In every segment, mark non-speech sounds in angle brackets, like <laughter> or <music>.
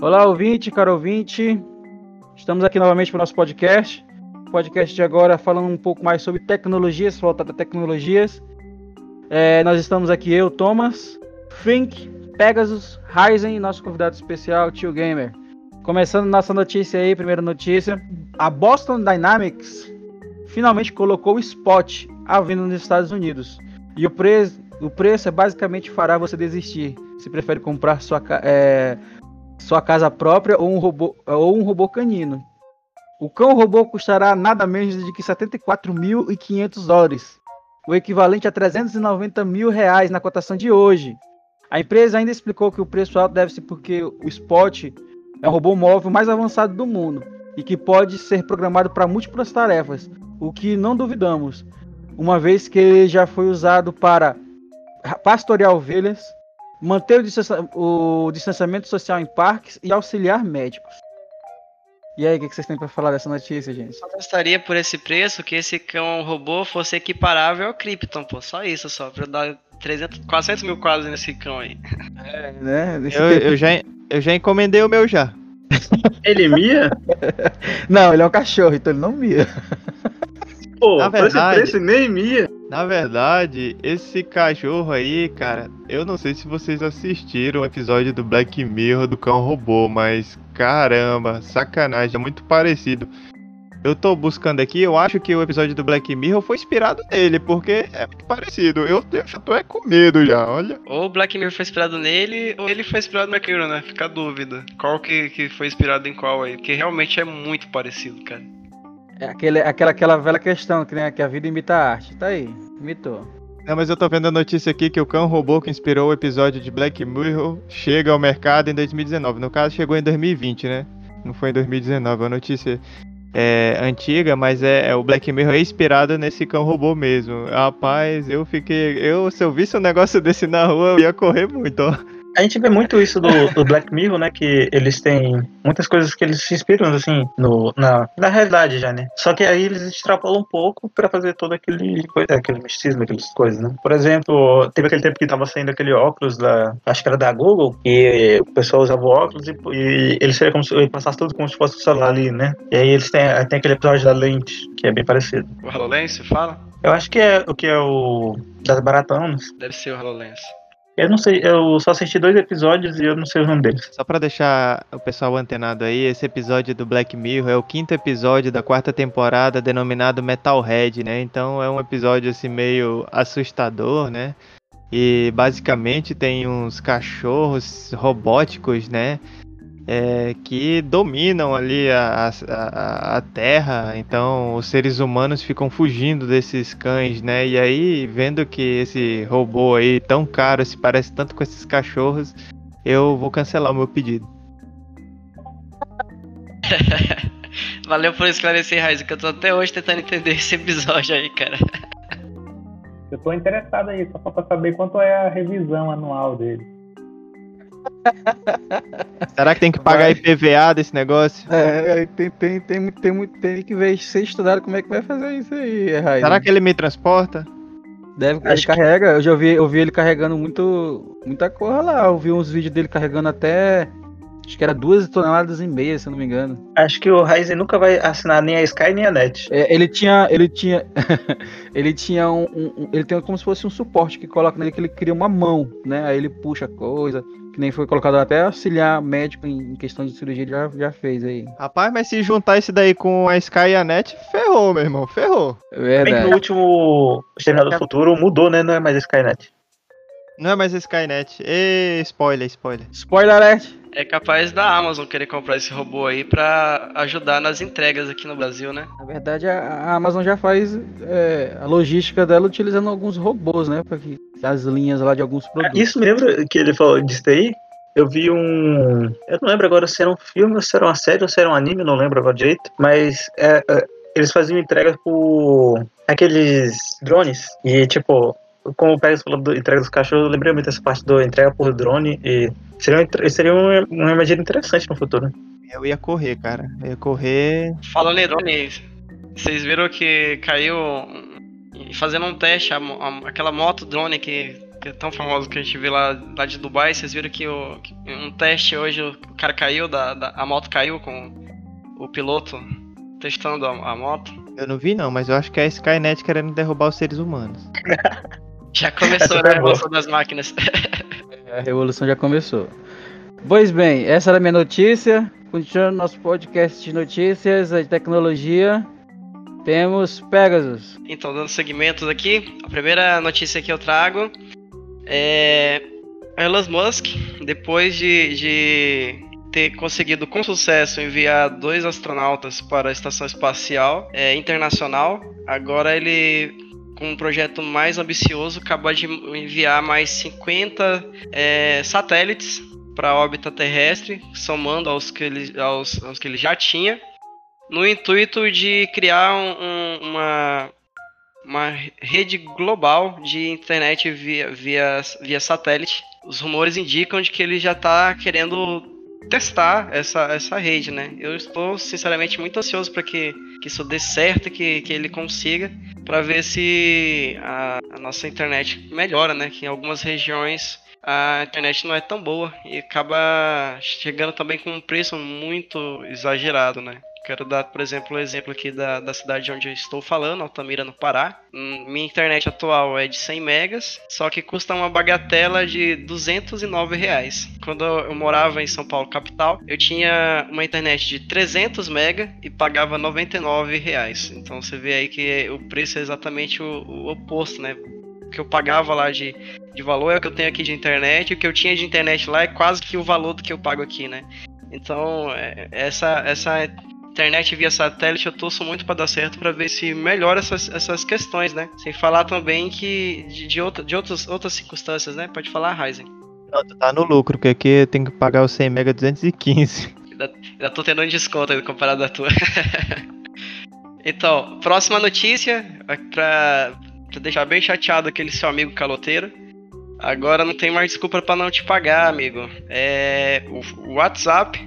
Olá, ouvinte, caro ouvinte. Estamos aqui novamente para o nosso podcast. Podcast de agora falando um pouco mais sobre tecnologias, voltado a tecnologias. É, nós estamos aqui, eu, Thomas, Fink, Pegasus, Ryzen e nosso convidado especial, Tio Gamer. Começando nossa notícia aí, primeira notícia. A Boston Dynamics finalmente colocou o Spot à venda nos Estados Unidos. E o, pre o preço é basicamente fará você desistir. Se prefere comprar sua, é, sua casa própria ou um robô, ou um robô canino. O cão robô custará nada menos de que 74.500 dólares, o equivalente a 390 mil reais na cotação de hoje. A empresa ainda explicou que o preço alto deve ser porque o Spot é o robô móvel mais avançado do mundo e que pode ser programado para múltiplas tarefas, o que não duvidamos, uma vez que ele já foi usado para pastorear ovelhas, manter o, distanciamento social em parques e auxiliar médicos. E aí, o que vocês têm para falar dessa notícia, gente? Só gostaria por esse preço que esse cão robô fosse equiparável ao Krypton, pô. Só isso, só. Pra eu dar 300, 400 mil quadros nesse cão aí. É, né? Eu, eu, já, eu já encomendei o meu já. Ele mia? <laughs> não, ele é um cachorro, então ele não mia. Pô, na verdade, preço nem mia. Na verdade, esse cachorro aí, cara, eu não sei se vocês assistiram o episódio do Black Mirror do cão robô, mas caramba, sacanagem, é muito parecido. Eu tô buscando aqui, eu acho que o episódio do Black Mirror foi inspirado nele, porque é muito parecido. Eu, eu já tô é com medo já, olha. Ou o Black Mirror foi inspirado nele, ou ele foi inspirado no Black Mirror, né? Fica a dúvida. Qual que, que foi inspirado em qual aí? Porque realmente é muito parecido, cara. É aquele, aquela, aquela velha questão que, né, que a vida imita a arte. Tá aí, imitou. Não, mas eu tô vendo a notícia aqui que o cão robô que inspirou o episódio de Black Mirror chega ao mercado em 2019. No caso, chegou em 2020, né? Não foi em 2019. A notícia é antiga, mas é, é, o Black Mirror é inspirado nesse cão robô mesmo. Rapaz, eu fiquei. Eu, se eu visse um negócio desse na rua, eu ia correr muito, ó. A gente vê muito isso do, do, Black Mirror, né? Que eles têm muitas coisas que eles se inspiram, assim, no, na, na realidade já, né? Só que aí eles extrapolam um pouco para fazer todo aquele, aquele misticismo, aquelas coisas, né? Por exemplo, teve aquele tempo que tava saindo aquele óculos da. Acho que era da Google, e o pessoal usava o óculos e, e eles seriam como se passasse tudo como se fosse o celular ali, né? E aí eles têm, tem aquele episódio da lente, que é bem parecido. O HoloLens, fala? Eu acho que é o que é o. Das baratonas. Deve ser o HoloLens. Eu não sei, eu só assisti dois episódios e eu não sei o nome deles. Só para deixar o pessoal antenado aí, esse episódio do Black Mirror é o quinto episódio da quarta temporada denominado Metalhead, né? Então é um episódio assim meio assustador, né? E basicamente tem uns cachorros robóticos, né? É, que dominam ali a, a, a, Terra, então os seres humanos ficam fugindo desses cães, né? E aí, vendo que esse robô aí tão caro se parece tanto com esses cachorros, eu vou cancelar o meu pedido. <laughs> Valeu por esclarecer, Raiz, que eu tô até hoje tentando entender esse episódio aí, cara. Eu tô interessado aí, só pra saber quanto é a revisão anual dele. Será que tem que pagar vai. IPVA desse negócio? É, tem, tem, tem, tem, tem que ver, ser estudado como é que vai fazer isso aí, Raio. Será que ele me transporta? Deve, Acho ele que... carrega, eu já vi, eu vi ele carregando muito, muita coisa lá, eu vi uns vídeos dele carregando até, acho que era duas toneladas e meia, se eu não me engano. Acho que o Ryzen nunca vai assinar nem a Sky nem a Net. É, ele tinha, ele tinha, <laughs> ele tinha um, um, ele tem como se fosse um suporte que coloca nele que ele cria uma mão, né, aí ele puxa coisa, que nem foi colocado até auxiliar médico em questão de cirurgia, ele já, já fez aí. Rapaz, mas se juntar esse daí com a Sky e a Net, ferrou, meu irmão, ferrou. Verdade. Bem que no último Exterminador do Futuro mudou, né? Não é mais a Skynet. Não é mais a Skynet. E spoiler, spoiler. Spoiler alert. É capaz da Amazon querer comprar esse robô aí para ajudar nas entregas aqui no Brasil, né? Na verdade, a Amazon já faz é, a logística dela utilizando alguns robôs, né? Para que as linhas lá de alguns ah, produtos. Isso lembra que ele falou disso aí? Eu vi um. Eu não lembro agora se era um filme, ou se era uma série, ou se era um anime, não lembro agora direito. Mas é, é, eles faziam entrega por aqueles drones. E, tipo, como o Pérez falou do entrega dos cachorros, eu lembrei muito dessa parte do entrega por drone. E seria, seria uma, uma imagem interessante no futuro. Eu ia correr, cara. Eu ia correr. Falando em drone, vocês viram que caiu fazendo um teste, a, a, aquela moto drone que que é tão famoso que a gente vê lá, lá de Dubai. Vocês viram que, o, que um teste hoje o cara caiu, da, da, a moto caiu com o piloto testando a, a moto. Eu não vi não, mas eu acho que é a Skynet querendo derrubar os seres humanos. <laughs> Já começou Essa <laughs> né, a revolução das máquinas. A revolução já começou. Pois bem, essa era a minha notícia. Continuando nosso podcast de notícias de tecnologia, temos Pegasus. Então, dando segmentos aqui, a primeira notícia que eu trago é Elon Musk, depois de, de ter conseguido com sucesso enviar dois astronautas para a Estação Espacial é, Internacional, agora ele, com um projeto mais ambicioso, acabou de enviar mais 50 é, satélites para a órbita terrestre, somando aos que, ele, aos, aos que ele já tinha, no intuito de criar um- um- uma, uma rede global de internet via, via, via satélite. Os rumores indicam de que ele já está querendo testar essa, essa rede, né? Eu estou sinceramente muito ansioso para que, que isso dê certo, que, que ele consiga, para ver se a, a nossa internet melhora, né? Que em algumas regiões a internet não é tão boa e acaba chegando também com um preço muito exagerado, né? Quero dar, por exemplo, o exemplo aqui da, da cidade onde eu estou falando, Altamira, no Pará. Hum, Minha internet atual é de 100 megas, só que custa uma bagatela de 209 reais. Quando eu morava em São Paulo, capital, eu tinha uma internet de 300 mega e pagava 99 reais. Então você vê aí que o preço é exatamente o, o oposto, né? O que eu pagava lá de, de valor é o que eu tenho aqui de internet, o que eu tinha de internet lá é quase que o valor do que eu pago aqui, né? Então, é- essa, essa internet via satélite eu torço muito para dar certo para ver se melhora essas, essas questões, né? Sem falar também que de, de, outra, de outras, outras circunstâncias, né? Pode falar, Ryzen. Não, tu tá no lucro, porque aqui eu tenho que pagar o 100 mega 215. Já tô tendo um desconto aí comparado à tua. <laughs> então, próxima notícia, pra, pra deixar bem chateado aquele seu amigo caloteiro. Agora não tem mais desculpa pra não te pagar, amigo. É, o WhatsApp,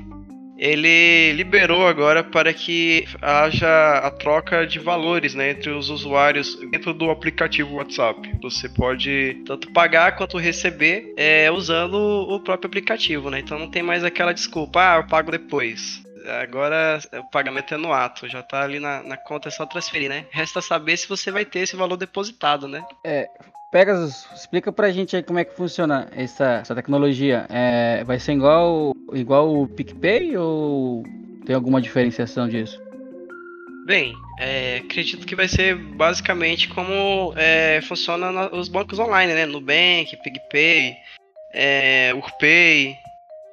ele liberou agora para que haja a troca de valores né, entre os usuários dentro do aplicativo WhatsApp. Você pode tanto pagar quanto receber é, usando o próprio aplicativo, né? Então não tem mais aquela desculpa, ah, eu pago depois. Agora o pagamento é no ato, já tá ali na, na conta, é só transferir, né? Resta saber se você vai ter esse valor depositado, né? Pegasus, explica pra gente aí como é que funciona essa, essa tecnologia. É, vai ser igual, igual o PicPay ou tem alguma diferenciação disso? Bem, é, acredito que vai ser basicamente como é, funciona na- os bancos online, né? Nubank, PigPay, é, Urpay.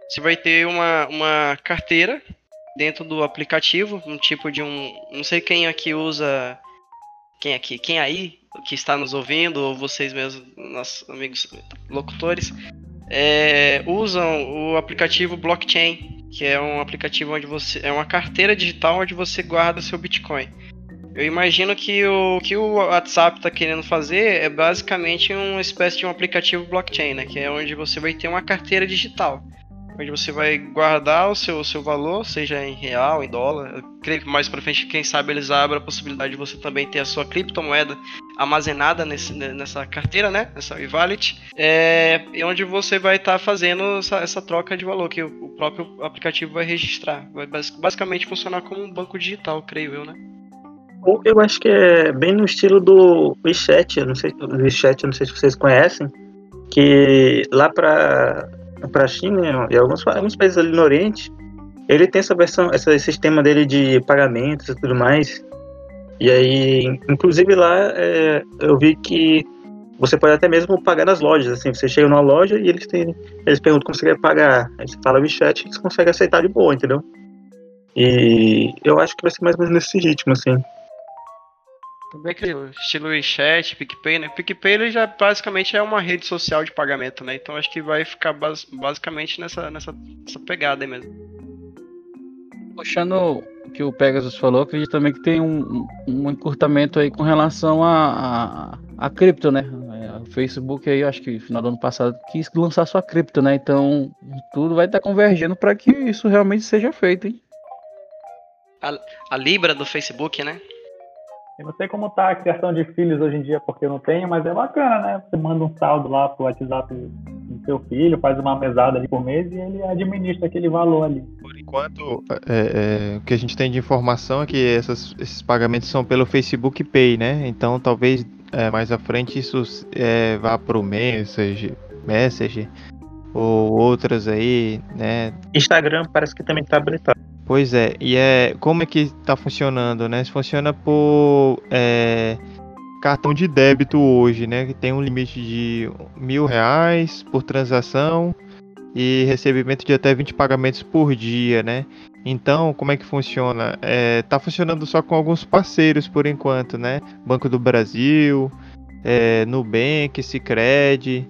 Você vai ter uma, uma carteira dentro do aplicativo, um tipo de um. Não sei quem aqui usa. Quem aqui? Quem aí que está nos ouvindo, ou vocês mesmos, nossos amigos locutores, é, usam o aplicativo blockchain, que é um aplicativo onde você. É uma carteira digital onde você guarda seu Bitcoin. Eu imagino que o que o WhatsApp está querendo fazer é basicamente uma espécie de um aplicativo blockchain, né? Que é onde você vai ter uma carteira digital. Onde você vai guardar o seu, o seu valor, seja em real, em dólar. Eu creio que mais pra frente, quem sabe, eles abrem a possibilidade de você também ter a sua criptomoeda armazenada nesse, nessa carteira, né? Nessa e-wallet. É, e onde você vai estar fazendo essa, essa troca de valor, que o, o próprio aplicativo vai registrar. Vai bas- basicamente funcionar como um banco digital, creio eu, né? Eu acho que é bem no estilo do WeChat, não sei, WeChat, não sei se vocês conhecem, que lá para para China e alguns, alguns países ali no Oriente, ele tem essa versão, esse sistema dele de pagamentos e tudo mais. E aí, inclusive lá, é, eu vi que você pode até mesmo pagar nas lojas, assim, você chega numa loja e eles têm, eles perguntam como você quer pagar, aí você fala WeChat e você consegue aceitar de boa, entendeu? E eu acho que vai ser mais ou menos nesse ritmo, assim. Também que o estilo WeChat, PicPay, né? PicPay ele já basicamente é uma rede social de pagamento, né? Então acho que vai ficar bas- basicamente nessa, nessa, nessa pegada aí mesmo. Puxando o que o Pegasus falou, acredito também que tem um, um encurtamento aí com relação a, a, a cripto, né? É, O Facebook aí, acho que no final do ano passado quis lançar sua cripto, né? Então tudo vai estar convergindo para que isso realmente seja feito, hein? A Libra do Facebook, né? Eu não sei como tá a criação de filhos hoje em dia, porque eu não tenho, mas é bacana, né? Você manda um saldo lá pro WhatsApp do seu filho, faz uma mesada ali por mês e ele administra aquele valor ali. Por enquanto, é, é, o que a gente tem de informação é que essas- esses pagamentos são pelo Facebook Pay, né? Então talvez é, mais à frente isso é, vá pro Message, Message ou outras aí, né? Instagram parece que também tá habilitado. Pois é, e é como é que tá funcionando, né? Funciona por é, cartão de débito hoje, né? Que tem um limite de mil reais por transação e recebimento de até 20 pagamentos por dia, né? Então, como é que funciona? É, tá funcionando só com alguns parceiros por enquanto, né? Banco do Brasil, é, Nubank, Sicredi.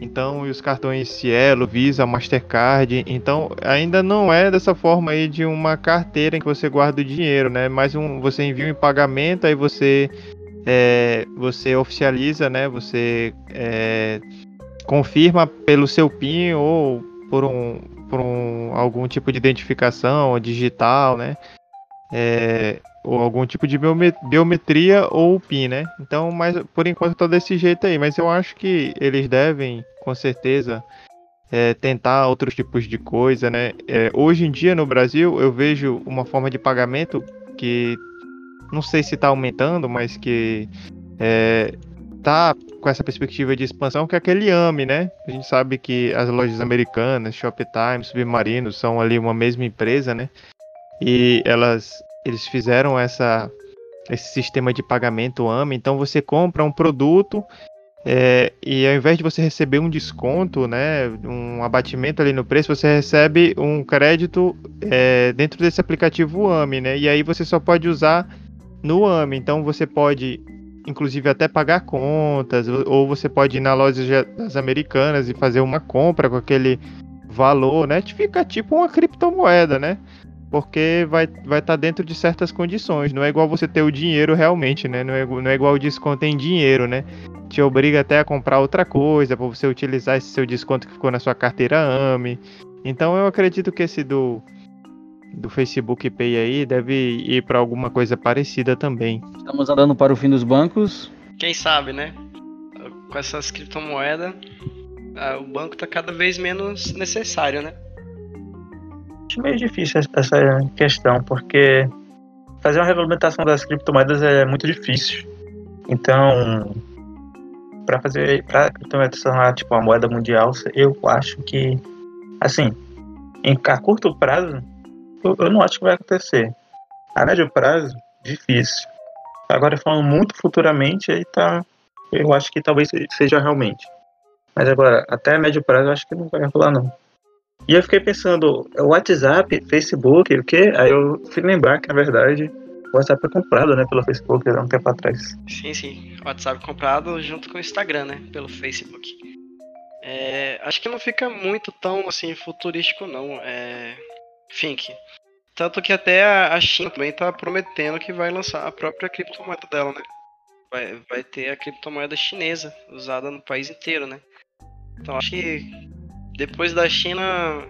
Então, os cartões Cielo, Visa, Mastercard. Então, ainda não é dessa forma aí de uma carteira em que você guarda o dinheiro, né? Mais um, você envia um pagamento, aí você é, você oficializa, né? Você é, confirma pelo seu PIN ou por um, por um algum tipo de identificação digital, né? É, ou algum tipo de biome- biometria ou PIN, né? Então, mas por enquanto tá desse jeito aí. Mas eu acho que eles devem, com certeza, é, tentar outros tipos de coisa, né? É, hoje em dia no Brasil eu vejo uma forma de pagamento que não sei se está aumentando, mas que é, tá com essa perspectiva de expansão, que é aquele AME, né? A gente sabe que as lojas americanas, Shoptime, Submarino, são ali uma mesma empresa, né? E elas, eles fizeram essa, esse sistema de pagamento AME, então você compra um produto é, e ao invés de você receber um desconto, né, um abatimento ali no preço, você recebe um crédito é, dentro desse aplicativo AME, né? E aí você só pode usar no AME. Então você pode, inclusive, até pagar contas, ou- você pode ir na loja das americanas e fazer uma compra com aquele valor, né? Fica tipo uma criptomoeda, né? Porque vai estar vai tá dentro de certas condições. Não é igual você ter o dinheiro realmente, né? Não é, não é igual o desconto em dinheiro, né? Te obriga até a comprar outra coisa para você utilizar esse seu desconto que ficou na sua carteira AME. Então eu acredito que esse do, do Facebook Pay aí deve ir para alguma coisa parecida também. Estamos andando para o fim dos bancos. Quem sabe, né? Com essas criptomoedas, ah, o banco tá cada vez menos necessário, né? Acho meio difícil essa- questão, porque fazer uma regulamentação das criptomoedas é muito difícil. Então, para fazer para criptomoeda se tornar tipo uma moeda mundial, eu acho que assim, em a curto prazo, eu, eu não acho que vai acontecer. A médio prazo, difícil. Agora falando muito futuramente, aí tá, eu acho que talvez seja realmente. Mas agora, até médio prazo, eu acho que não vai rolar não. E eu fiquei pensando, WhatsApp, Facebook, o quê? Aí eu fui lembrar que, na verdade, o WhatsApp foi comprado, né, pelo Facebook há um tempo atrás. Sim, sim. WhatsApp comprado junto com o Instagram, né? Pelo Facebook. É, acho que não fica muito tão assim futurístico não. É. Tanto que até a China também tá prometendo que vai lançar a própria criptomoeda dela, né? Vai, vai ter a criptomoeda chinesa usada no país inteiro, né? Então acho que depois da China,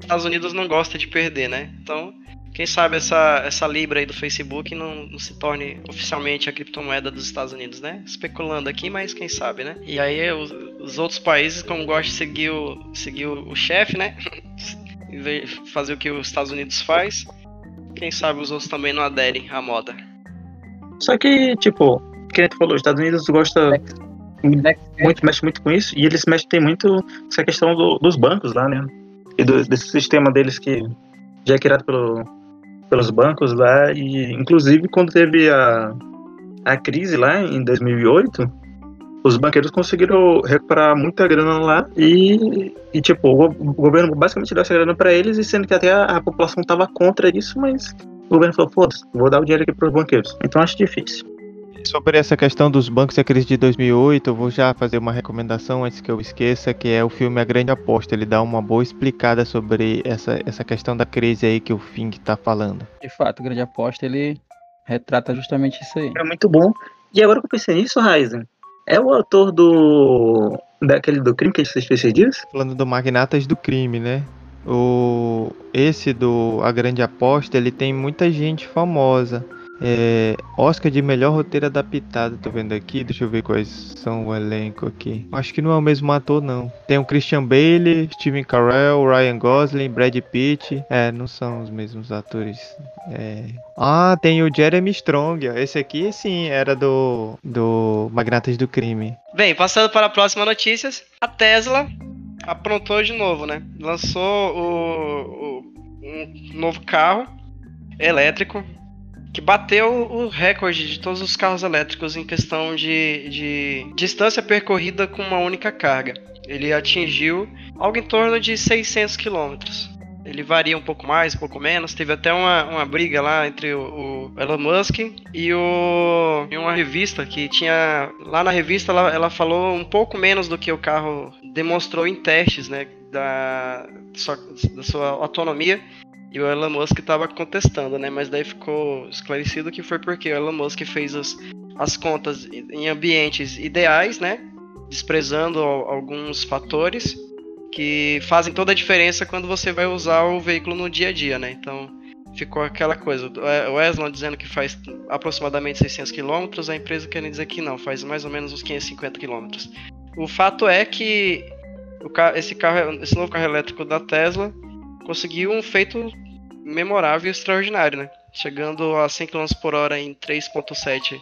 Estados Unidos não gosta de perder, né? Então quem sabe essa, essa Libra aí do Facebook não, não se torne oficialmente a criptomoeda dos Estados Unidos, né? Especulando aqui, mas quem sabe, né? E aí os, os outros países, como gostam de seguir o, seguir o, o chefe, né? <laughs> fazer o que os Estados Unidos faz, quem sabe os outros também não aderem à moda. Só que, tipo, que falou, os Estados Unidos gosta muito, mexe muito com isso, e eles mexem muito essa questão do- dos bancos lá, né? E do- desse sistema deles que já é criado pelo, pelos bancos lá, e inclusive quando teve a, a crise lá em 2008, os banqueiros conseguiram recuperar muita grana lá e, e tipo, o, o governo basicamente deu essa grana pra eles, e sendo que até a, a população tava contra isso, mas o governo falou, foda-se, vou dar o dinheiro aqui pros banqueiros. Então acho difícil. Sobre essa questão dos bancos e a crise de 2008, eu vou já fazer uma recomendação antes que eu esqueça, que é o filme A Grande Aposta. Ele dá uma boa explicada sobre essa, essa questão da crise aí que o Fink tá falando. De fato, o grande aposta ele retrata justamente isso aí. É muito bom. E agora que eu pensei nisso, Ryzen, é o autor do. daquele do crime que a gente esses dias? Falando do Magnatas do Crime, né? O esse do A Grande Aposta, ele tem muita gente famosa. É, Oscar de melhor roteiro adaptado, tô vendo aqui. Deixa eu ver quais são o elenco aqui. Acho que não é o mesmo ator, não. Tem o Christian Bale, Steven Carell, Ryan Gosling, Brad Pitt. É, não são os mesmos atores. É... Ah, tem o Jeremy Strong. Esse aqui, sim, era do, do Magnatas do Crime. Bem, passando para a próxima notícias, a Tesla aprontou de novo, né? Lançou o, o- um novo carro elétrico que bateu o recorde de todos os carros elétricos em questão de, de distância percorrida com uma única carga. Ele atingiu algo em torno de 600 quilômetros. Ele varia um pouco mais, um pouco menos. Teve até uma, uma briga lá entre o, o Elon Musk e, o, uma revista que tinha. Lá na revista ela, ela falou um pouco menos do que o carro demonstrou em testes, né? Da, sua, da sua autonomia. E o Elon Musk estava contestando, né? Mas daí ficou esclarecido que foi porque o Elon Musk fez as, as contas em ambientes ideais, né? Desprezando al- alguns fatores que fazem toda a diferença quando você vai usar o veículo no dia a dia, né? Então ficou aquela coisa. O Wesley dizendo que faz aproximadamente 600 km, a empresa querendo dizer que não, faz mais ou menos uns 550 km. O fato é que esse, carro, esse novo carro elétrico da Tesla conseguiu um feito memorável e extraordinário, né? Chegando a 100 km por hora em 3.7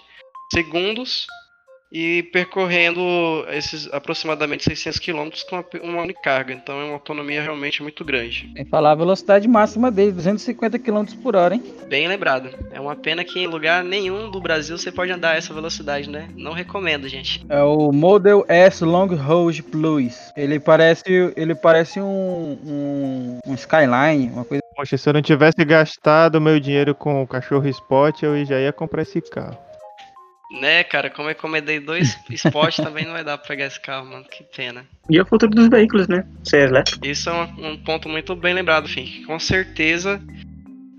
segundos e percorrendo esses aproximadamente 600 km com uma- única carga. Então é uma autonomia realmente muito grande. Tem que falar a velocidade máxima dele, 250 km por hora, hein? Bem lembrado. É uma pena que em lugar nenhum do Brasil você pode andar essa velocidade, né? Não recomendo, gente. É o Model S Long Range Plus. Ele parece, ele parece um, um, um Skyline, uma coisa. Poxa, se eu não tivesse gastado meu dinheiro com o cachorro Spot, eu já ia comprar esse carro. Né, cara, como eu encomendei dois <laughs> Spot, também não vai dar pra pegar esse carro, mano. Que pena. E é o futuro dos veículos, né? Ser elétrico. Isso é um, um ponto muito bem lembrado, Fink. Com certeza,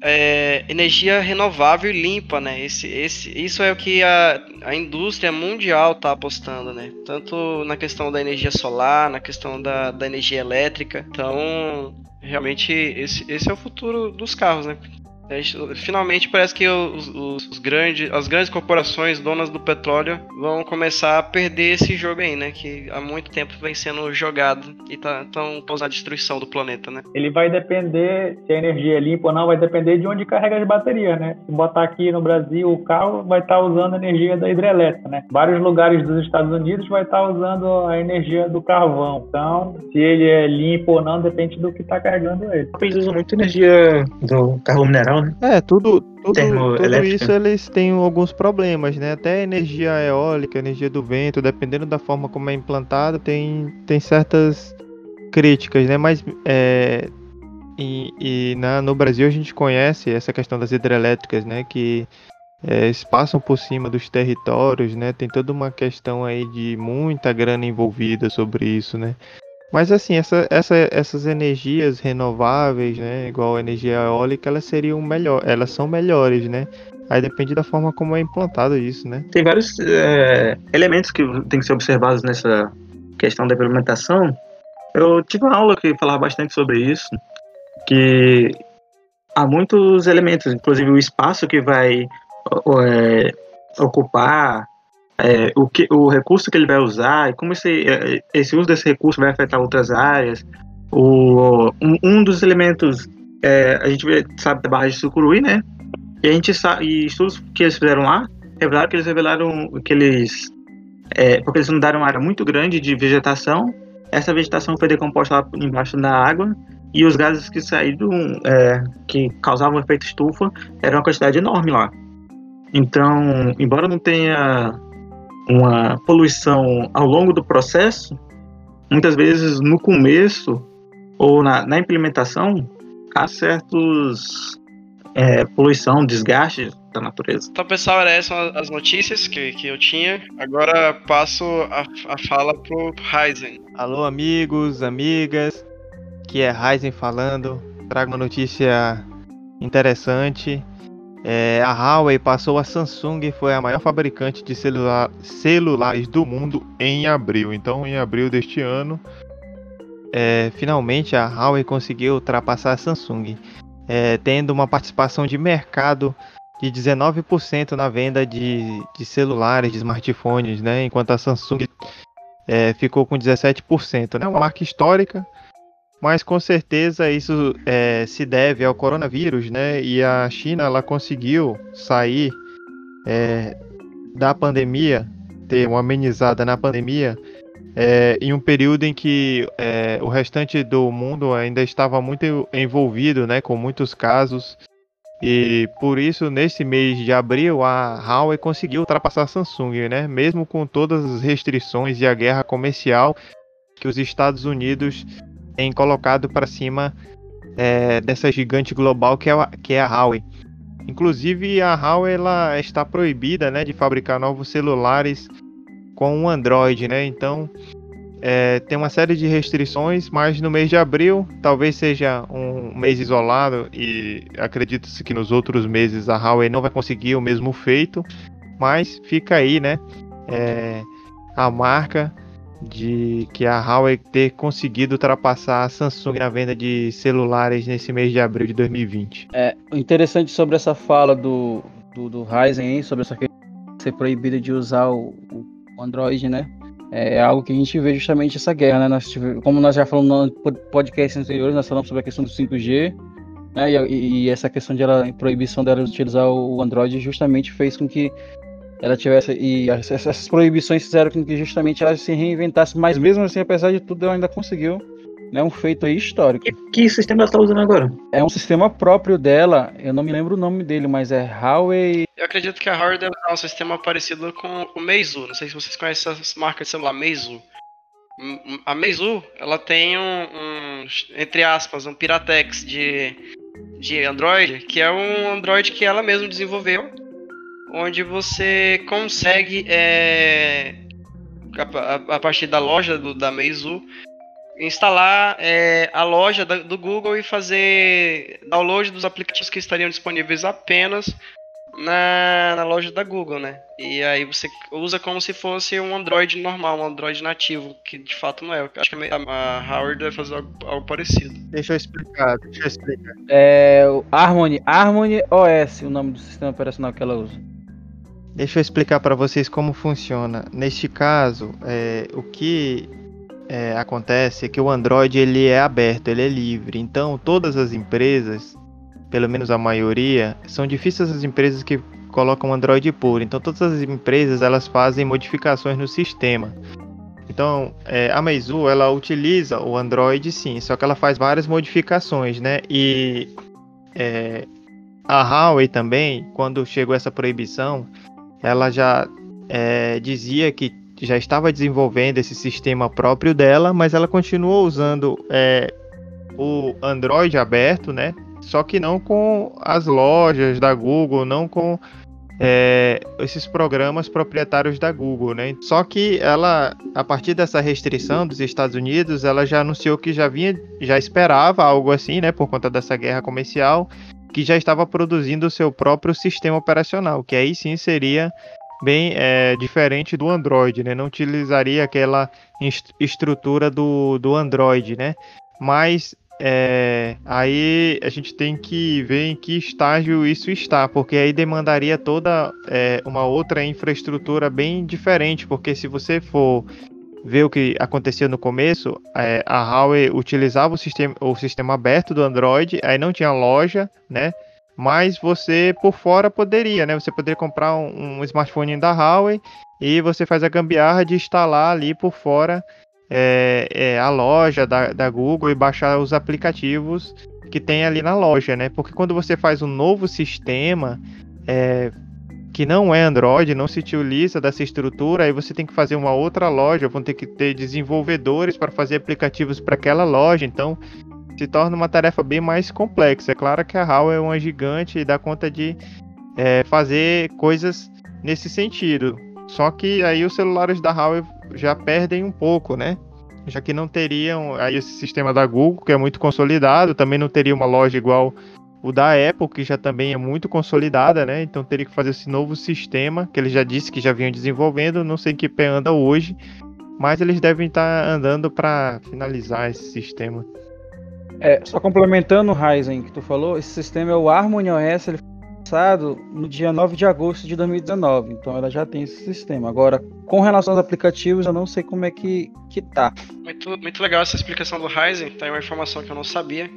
é, energia renovável e limpa, né? Esse, esse, isso é o que a, a indústria mundial tá apostando, né? Tanto na questão da energia solar, na questão da, da energia elétrica. Então, realmente, esse, esse é o futuro dos carros, né? Gente- Finalmente parece que os, os- os grandes, as grandes corporações donas do petróleo vão começar a perder esse jogo aí, né? Que há muito tempo vem sendo jogado e tá tão causando a destruição do planeta, né? Ele vai depender, se a energia é limpa ou não, vai depender de onde carrega as baterias, né? Se botar aqui no Brasil, o carro vai estar usando a energia da hidrelétrica, né? Vários lugares dos Estados Unidos vai estar usando a energia do carvão. Então, se ele é limpo ou não, depende do que está carregando ele. Eles usam muito energia do carro mineral, né? É, tudo, tudo, tudo isso eles têm alguns problemas, né? Até energia eólica, energia do vento, dependendo da forma como é implantado, tem, tem certas críticas, né? Mas é, e, e na, no Brasil a gente conhece essa questão das hidrelétricas, né? Que é, passam por cima dos territórios, né? Tem toda uma questão aí de muita grana envolvida sobre isso, né? Mas assim, essa, essa, essas energias renováveis, né, igual a energia eólica, elas seriam melhor, elas são melhores, né? Aí depende da forma como é implantado isso, né? Tem vários é, elementos que tem que ser observados nessa questão da implementação. Eu tive uma aula que falava bastante sobre isso, que há muitos elementos, inclusive o espaço que vai é, ocupar, é, o, que, o recurso que ele vai usar e como esse, é, esse uso desse recurso vai afetar outras áreas. O, um, um dos elementos, é, a gente sabe da barra de Sucurui, né? E a gente sabe, e estudos que eles fizeram lá, revelaram que eles revelaram que eles. é, porque eles mudaram uma área muito grande de vegetação. Essa vegetação foi decomposta lá embaixo da água. E os gases que saíram, é, que causavam efeito estufa, era uma quantidade enorme lá. Então, embora não tenha uma poluição ao longo do processo, muitas vezes no começo ou na, na implementação, há certos é, poluição, desgaste da natureza. Então, pessoal, eram essas as notícias que, que eu tinha. Agora passo a, a fala pro Ryzen. Alô, amigos, amigas, que é Ryzen falando. Trago uma notícia interessante. É, a Huawei passou a Samsung e foi a maior fabricante de celular- celulares do mundo em abril. Então, em abril deste ano, é, finalmente a Huawei conseguiu ultrapassar a Samsung, é, tendo uma participação de mercado de 19% na venda de, de celulares, de smartphones, né? Enquanto a Samsung é, ficou com 17%, né? Uma marca histórica, mas com certeza isso é, se deve ao coronavírus, né? E a China ela conseguiu sair é, da pandemia, ter uma amenizada na pandemia, é, em um período em que é, o restante do mundo ainda estava muito envolvido, né? Com muitos casos e por isso, nesse mês de abril, a Huawei conseguiu ultrapassar a Samsung, né? Mesmo com todas as restrições e a guerra comercial que os Estados Unidos têm colocado para cima é, dessa gigante global que é, a, que é a Huawei. Inclusive, a Huawei ela está proibida, né, de fabricar novos celulares com o Android, né? Então, é, tem uma série de restrições, mas no mês de abril talvez seja um mês isolado e acredita-se que nos outros meses a Huawei não vai conseguir o mesmo feito, mas fica aí, né? É, a marca de que a Huawei ter conseguido ultrapassar a Samsung na venda de celulares nesse mês de abril de 2020. É interessante sobre essa fala do, do, do Ryzen, sobre essa questão de ser proibida de usar o, o Android, né? É, é algo que a gente vê justamente essa guerra, né? Nós tivemos, como nós já falamos no podcast anteriores, nós falamos sobre a questão do 5G, né? E, e essa questão de ela, proibição dela de utilizar o Android justamente fez com que ela tivesse e essas proibições fizeram com que justamente ela se reinventasse, mas mesmo assim, apesar de tudo, ela ainda conseguiu né, um feito aí histórico. Que, que sistema ela está usando agora? É um sistema próprio dela, eu não me lembro o nome dele, mas é Huawei. Eu acredito que a Huawei deve usar um sistema parecido com o Meizu. Não sei se vocês conhecem essa marca de celular, Meizu. A Meizu, ela tem um, um, entre aspas, um Piratex de, de Android, que é um Android que ela mesma desenvolveu, onde você consegue, é, a, a, a partir da loja do, da Meizu, instalar é, a loja da, do Google e fazer download dos aplicativos que estariam disponíveis apenas na, na, loja da Google, né? E aí você usa como se fosse um Android normal, um Android nativo, que de fato não é. Acho que a, a Howard vai fazer algo, algo, parecido. Deixa eu explicar, deixa eu explicar. É o Harmony, Harmony OS, o nome do sistema operacional que ela usa. Deixa eu explicar para vocês como funciona. Neste caso, é, o que é, acontece é que o Android ele é aberto, ele é livre. Então todas as empresas, pelo menos a maioria, são difíceis as empresas que colocam Android puro. Então todas as empresas elas fazem modificações no sistema. Então é, a Meizu ela utiliza o Android sim, só que ela faz várias modificações, né? E é, a Huawei também, quando chegou essa proibição, ela já é, dizia que já estava desenvolvendo esse sistema próprio dela, mas ela continuou usando é, o Android aberto, né? Só que não com as lojas da Google, não com é, esses programas proprietários da Google, né? Só que ela, a partir dessa restrição dos Estados Unidos, ela já anunciou que já vinha, já esperava algo assim, né? Por conta dessa guerra comercial, que já estava produzindo o seu próprio sistema operacional, que aí sim seria bem é, diferente do Android, né? Não utilizaria aquela estrutura do, do Android, né? Mas é, aí a gente tem que ver em que estágio isso está, porque aí demandaria toda é, uma outra infraestrutura bem diferente, porque se você for ver o que acontecia no começo, é, a Huawei utilizava o sistema, o sistema aberto do Android, aí não tinha loja, né? mas você por fora poderia, né? Você poderia comprar um, um smartphone da Huawei e você faz a gambiarra de instalar ali por fora é, é, a loja da, da Google e baixar os aplicativos que tem ali na loja, né? Porque quando você faz um novo sistema é, que não é Android, não se utiliza dessa estrutura, aí você tem que fazer uma outra loja, vão ter que ter desenvolvedores para fazer aplicativos para aquela loja, então se torna uma tarefa bem mais complexa. É claro que a HAL é uma gigante e dá conta de é, fazer coisas nesse sentido. Só que aí os celulares da HAL já perdem um pouco, né? Já que não teriam aí esse sistema da Google, que é muito consolidado, também não teria uma loja igual o da Apple, que já também é muito consolidada, né? Então teria que fazer esse novo sistema, que eles já disse que já vinham desenvolvendo, não sei em que pé anda hoje, mas eles devem estar andando para finalizar esse sistema. É, só complementando o Ryzen que tu falou, esse sistema é o Harmony OS, ele lançado no dia 9 de agosto de 2019, então ela já tem esse sistema. Agora, com relação aos aplicativos, eu não sei como é que, que tá. Muito, muito legal essa explicação do Ryzen, tá aí uma informação que eu não sabia,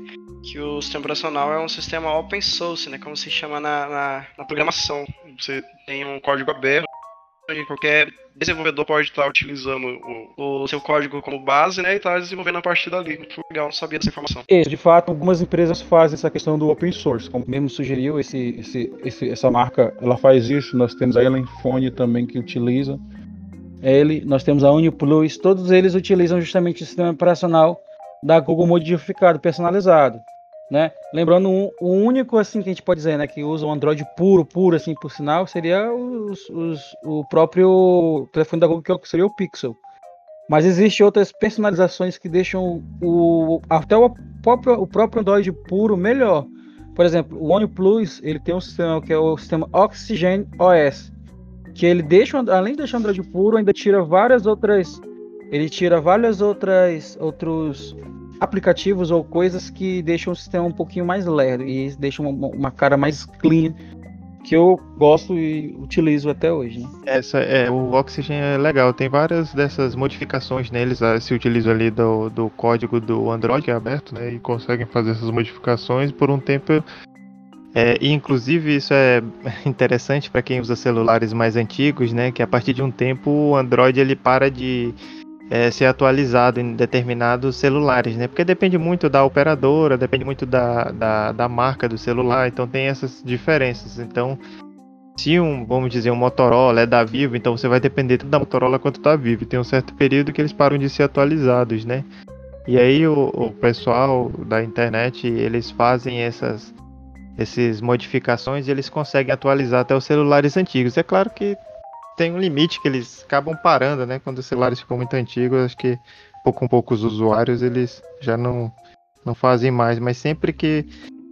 que o sistema operacional é um sistema open source, né, como se chama na, na, na programação. Você tem um código aberto, qualquer desenvolvedor pode estar utilizando o, o, seu código como base, né, e estar tá desenvolvendo a partir dali. Muito legal, não sabia dessa informação. De fato, algumas empresas fazem essa questão do open source, como mesmo sugeriu esse, esse, esse essa marca, ela faz isso. Nós temos a Elenfone também que utiliza. Ele, nós temos a UniPlus, todos eles utilizam justamente o sistema operacional da Google modificado, personalizado né? Lembrando, um, o único assim que a gente pode dizer, né, que usa o Android puro, puro assim por sinal, seria os, os, o próprio telefone da Google que seria o Pixel. Mas existem outras personalizações que deixam o até o próprio, o próprio Android puro melhor. Por exemplo, o OnePlus ele tem um sistema que é o sistema Oxygen OS, que ele deixa, além de deixar o Android puro, ainda tira várias outras, ele tira várias outras outros aplicativos ou coisas que deixam o sistema um pouquinho mais lerdo e deixam uma, uma cara mais clean que eu gosto e utilizo até hoje. Né? Essa é o Oxygen é legal, tem várias dessas modificações neles, ah, se utiliza ali do, do código do Android é aberto, né, e conseguem fazer essas modificações por um tempo. É, e inclusive isso é <laughs> interessante para quem usa celulares mais antigos, né, que a partir de um tempo o Android ele para de é, ser atualizado em determinados celulares, né? Porque depende muito da operadora, depende muito da, da, da, marca do celular, então tem essas diferenças. Então, se um, vamos dizer, um Motorola é da Vivo, então você vai depender tanto da Motorola quanto da Vivo. Tem um certo período que eles param de ser atualizados, né? E aí o, o pessoal da internet, eles fazem essas, essas modificações e eles conseguem atualizar até os celulares antigos. É claro que tem um limite que eles acabam parando, né? Quando os celulares ficam muito antigos, acho que pouco com poucos usuários eles já não, não fazem mais. Mas sempre que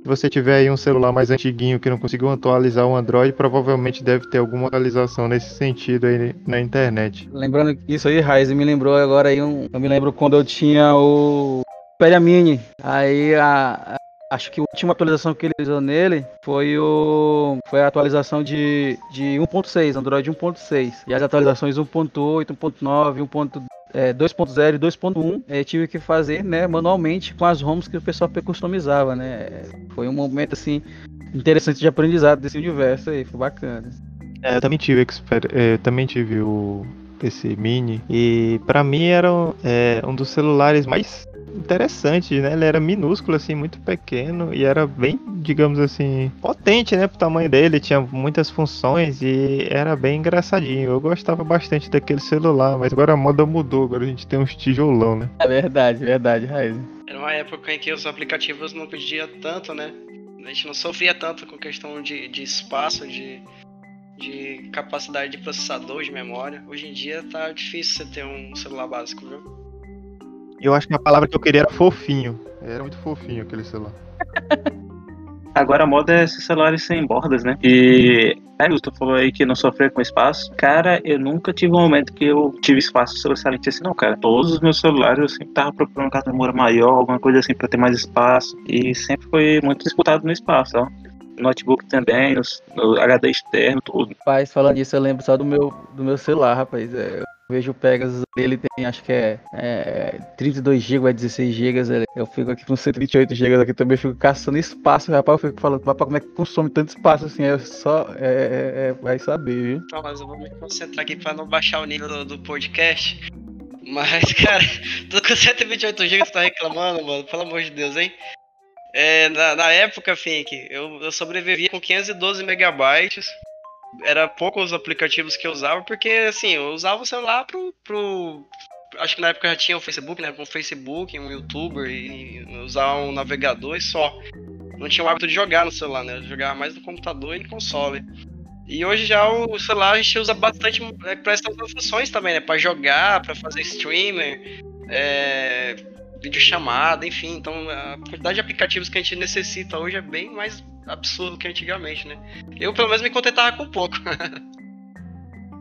você tiver aí um celular mais antiguinho que não conseguiu atualizar o Android, provavelmente deve ter alguma atualização nesse sentido aí na internet. Lembrando isso aí, Raiz, me lembrou agora aí um. Eu me lembro quando eu tinha o Xperia Mini. Aí a, Acho que a última atualização que ele usou nele foi o foi a atualização de, de 1.6, Android 1.6. E as atualizações 1.8, 1.9, 1.2.0 e 2.1 é, tive que fazer né, manualmente com as ROMs que o pessoal customizava. Né? Foi um momento assim interessante de aprendizado desse universo aí, foi bacana. É, eu também tive, é, também tive o esse mini e para mim era é, um dos celulares mais interessante, né? Ele era minúsculo, assim, muito pequeno e era bem, digamos assim, potente, né? Pro tamanho dele, tinha muitas funções e era bem engraçadinho. Eu gostava bastante daquele celular, mas agora a moda mudou, agora a gente tem uns tijolão, né? É verdade, verdade, Raiz. Era uma época em que os aplicativos não pediam tanto, né? A gente não sofria tanto com questão de, de espaço, de, de capacidade de processador, de memória. Hoje em dia tá difícil você ter um celular básico, viu? Eu acho que a palavra que eu queria era fofinho. Era muito fofinho aquele celular. <laughs> Agora a moda é esses celulares sem bordas, né? E é, tu falou aí que não sofreu com espaço. Cara, eu nunca tive um momento que eu tive espaço sobressalente assim, não, cara. Todos os meus celulares eu sempre tava procurando uma casa memória maior, alguma coisa assim pra ter mais espaço. E sempre foi muito disputado no espaço, ó. Notebook também, no HD externo, tudo. Rapaz, falando disso, eu lembro só do meu, do meu celular, rapaz. É, vejo o Pegasus ele tem acho que é, é 32 GB, é 16 GB. Eu fico aqui com 128 GB aqui também, fico caçando espaço, rapaz. Eu fico falando, rapaz, como é que consome tanto espaço assim? Eu só. É, é, é, vai saber, viu? Tá, mas eu vou me concentrar aqui pra não baixar o nível do, do podcast. Mas, <laughs> cara, tô com 128 GB, você tá reclamando, mano? Pelo amor de Deus, hein? É, na, na época, Fink, eu, eu sobrevivia com 512 megabytes era poucos os aplicativos que eu usava, porque assim, eu usava o celular pro, pro. Acho que na época já tinha o Facebook, né? Com o Facebook, um youtuber e usar um navegador e só. Não tinha o hábito de jogar no celular, né? Eu jogava mais no computador e no console. E hoje já o celular a gente usa bastante é, para essas funções também, né? Para jogar, para fazer streamer, é, videochamada, enfim. Então a quantidade de aplicativos que a gente necessita hoje é bem mais absurdo que antigamente, né? Eu pelo menos me contentava com pouco. <laughs>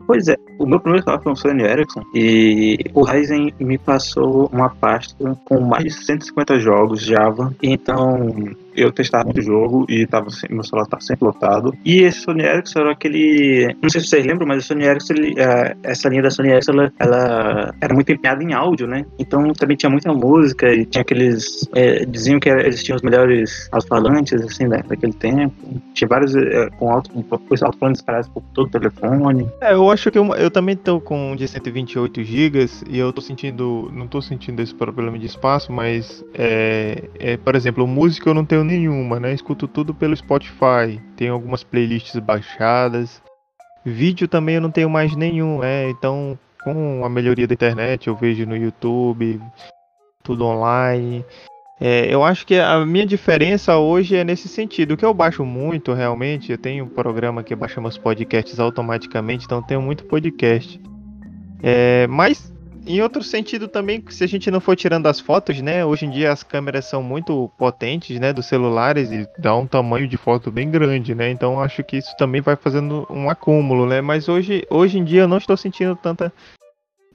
Pois é, o meu primeiro celular foi um Sony Ericsson e o Ryzen me passou uma pasta com mais de 150 jogos Java. Então eu testava muito jogo e tava, meu celular estava sempre lotado. E esse Sony Ericsson era aquele. Não sei se vocês lembram, mas o Sony Ericsson, ele, é, essa linha da Sony Ericsson, ela, ela, era muito empenhada em áudio, né? Então também tinha muita música e tinha aqueles. É, diziam que eles tinham os melhores alto-falantes, assim, né, daquele tempo. Tinha vários é, com alto, com alto-falantes espalhados por todo o telefone. É, eu acho que eu, eu também tô com um de 128 GB e eu tô sentindo. Não tô sentindo esse problema de espaço, mas é, é, por exemplo, música eu não tenho nenhuma, né? Escuto tudo pelo Spotify. Tenho algumas playlists baixadas. Vídeo também eu não tenho mais nenhum, né? Então, com a melhoria da internet, eu vejo no YouTube, tudo online. É, eu acho que a minha diferença hoje é nesse sentido. O que eu baixo muito realmente, eu tenho um programa que baixa meus podcasts automaticamente, então tenho muito podcast. É, mas em outro sentido também, se a gente não for tirando as fotos, né? Hoje em dia as câmeras são muito potentes, né? Dos celulares e dá um tamanho de foto bem grande, né? Então acho que isso também vai fazendo um acúmulo, né? Mas hoje, hoje em dia eu não estou sentindo tanta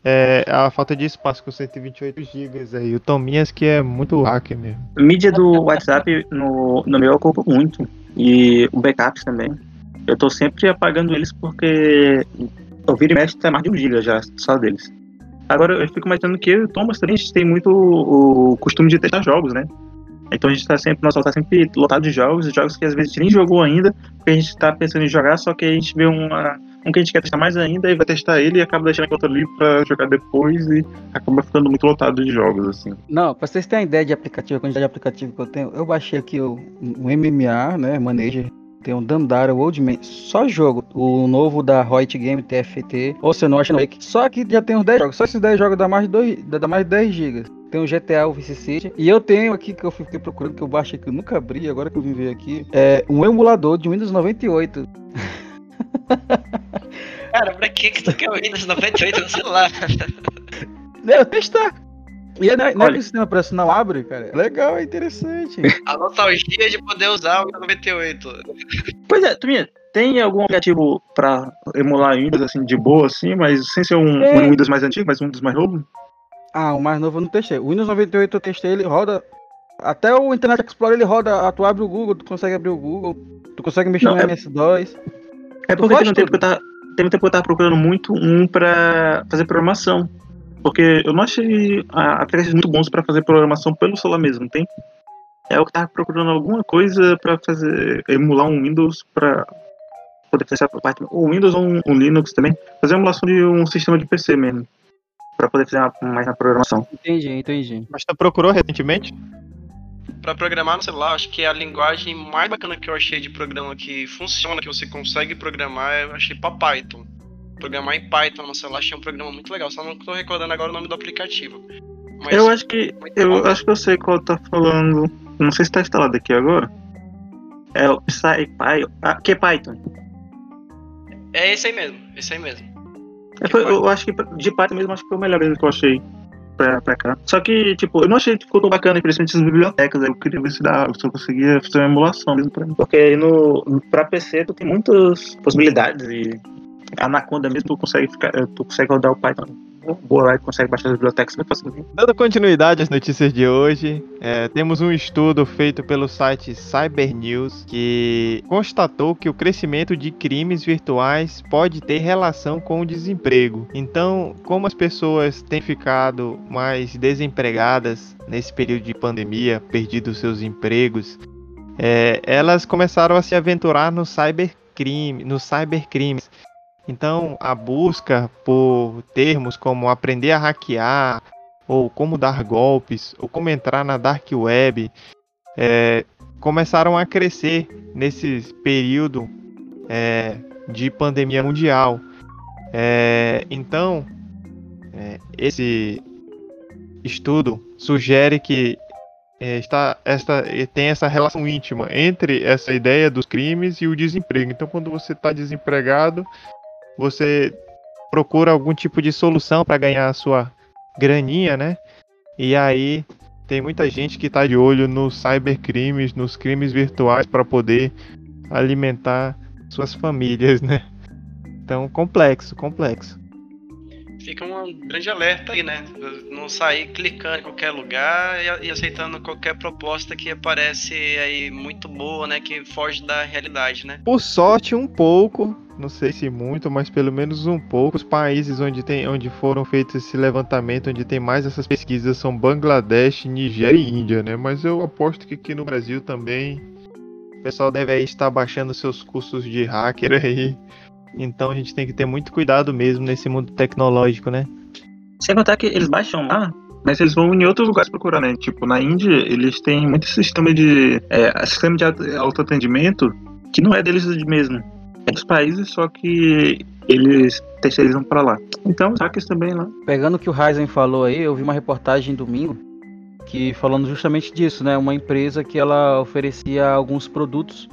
é, a falta de espaço com 128 GB aí. O Tominhas que é muito hack mesmo. Mídia do WhatsApp no, no meu ocupa muito. E o backups também. Eu tô sempre apagando eles porque eu viro e mexe até mais de um giga já, só deles. Agora eu fico imaginando que eu e o Thomas também a gente tem muito o costume de testar jogos, né? Então a gente tá sempre, nosso tá sempre lotado de jogos, jogos que às vezes a gente nem jogou ainda, porque a gente tá pensando em jogar, só que a gente vê uma, um que a gente quer testar mais ainda e vai testar ele e acaba deixando a conta livre pra jogar depois e acaba ficando muito lotado de jogos, assim. Não, pra vocês terem uma ideia de aplicativo, a quantidade de aplicativo que eu tenho, eu baixei aqui o, o MMA, né, Manager, tem o Dandara, o Old Man, só jogo. O novo da Riot Game TFT, ou se não, acho que só que já tem uns 10 jogos. Só esses 10 jogos dá mais de, 2, dá mais de 10 GB. Tem o GTA, o Vice City. E eu tenho aqui que eu fiquei procurando, que eu baixei que eu nunca abri, agora que eu vim ver aqui. É um emulador de Windows 98. <laughs> Cara, pra que, que tu quer o Windows 98 no celular? Eu testar. E é, não é, não é que o sistema operacional abre, cara. Legal, é interessante. A nostalgia de poder usar o 98. Pois é, Tuminha, tem algum aplicativo pra emular Windows assim de boa, assim, mas sem ser um, É. um Windows mais antigo, mas um Windows mais novo? Ah, o mais novo eu não testei. O Windows 98 eu testei, ele roda. Até o Internet Explorer ele roda. Tu abre o Google, tu consegue abrir o Google, tu consegue mexer Não, no é- MS2. É porque teve um, tempo que eu tava, teve um tempo que eu tava procurando muito um pra fazer programação. Porque eu não achei ah, aplicativos muito bons pra fazer programação pelo celular mesmo, tem? É eu que tava procurando alguma coisa pra fazer, emular um Windows pra poder testar por parte, ou Windows ou um, um Linux também, fazer uma emulação de um sistema de PC mesmo, pra poder fazer uma- mais na programação. Entendi, entendi. Mas tu procurou recentemente? Pra programar no celular, acho que a linguagem mais bacana que eu achei de programa que funciona, que você consegue programar, eu achei pra Python. Programar em Python no celular achei um programa muito legal, só não tô recordando agora o nome do aplicativo. Mas eu acho que eu bom. acho que eu sei qual tá falando. Não sei se tá instalado aqui agora. É o SciPy, ah, que é Python. É esse aí mesmo, esse aí mesmo. É, foi- eu acho que de Python mesmo acho que foi o melhor mesmo que eu achei pra, pra cá. Só que, tipo, eu não achei que ficou tão bacana, principalmente as bibliotecas. Eu queria ver se, dá, se eu conseguia fazer uma emulação mesmo pra mim. Porque aí no, pra PC tu tem muitas possibilidades e Anaconda mesmo tu consegue ficar, eh, tu consegue rodar o Python. Boa lá e consegue baixar as bibliotecas muito facilmente. Dando continuidade às notícias de hoje, é, temos um estudo feito pelo site Cyber News que constatou que o crescimento de crimes virtuais pode ter relação com o desemprego. Então, como as pessoas têm ficado mais desempregadas nesse período de pandemia, perdido seus empregos, é, elas começaram a se aventurar no cybercrime, nos cybercrimes. Então, a busca por termos como aprender a hackear, ou como dar golpes, ou como entrar na dark web, é, começaram a crescer nesse período é, de pandemia mundial. É, então, é, esse estudo sugere que é, está, esta, tem essa relação íntima entre essa ideia dos crimes e o desemprego. Então, quando você está desempregado, você procura algum tipo de solução para ganhar a sua graninha, né? E aí tem muita gente que tá de olho nos cybercrimes, nos crimes virtuais para poder alimentar suas famílias, né? Então, complexo, complexo. fica um grande alerta aí, né? Não sair clicando em qualquer lugar e, e, aceitando qualquer proposta que aparece aí muito boa, né? Que foge da realidade, né? Por sorte, um pouco, não sei se muito, mas pelo menos um pouco, os países onde, tem, onde foram feitos esse levantamento, onde tem mais essas pesquisas, são Bangladesh, Nigéria e Índia, né? Mas eu aposto que aqui no Brasil também o pessoal deve estar baixando seus custos de hacker aí então a gente tem que ter muito cuidado mesmo nesse mundo tecnológico, né? Sem contar que eles baixam lá, mas eles vão em outros lugares procurar, né? Tipo, na Índia, eles têm muito sistema de. É, sistema de autoatendimento que não é deles mesmo. Dos países, só que eles terceirizam para lá. Então, hackers também lá. Pegando o que o Ryzen falou aí, eu vi uma reportagem domingo que falando justamente disso, né? Uma empresa que ela oferecia alguns produtos,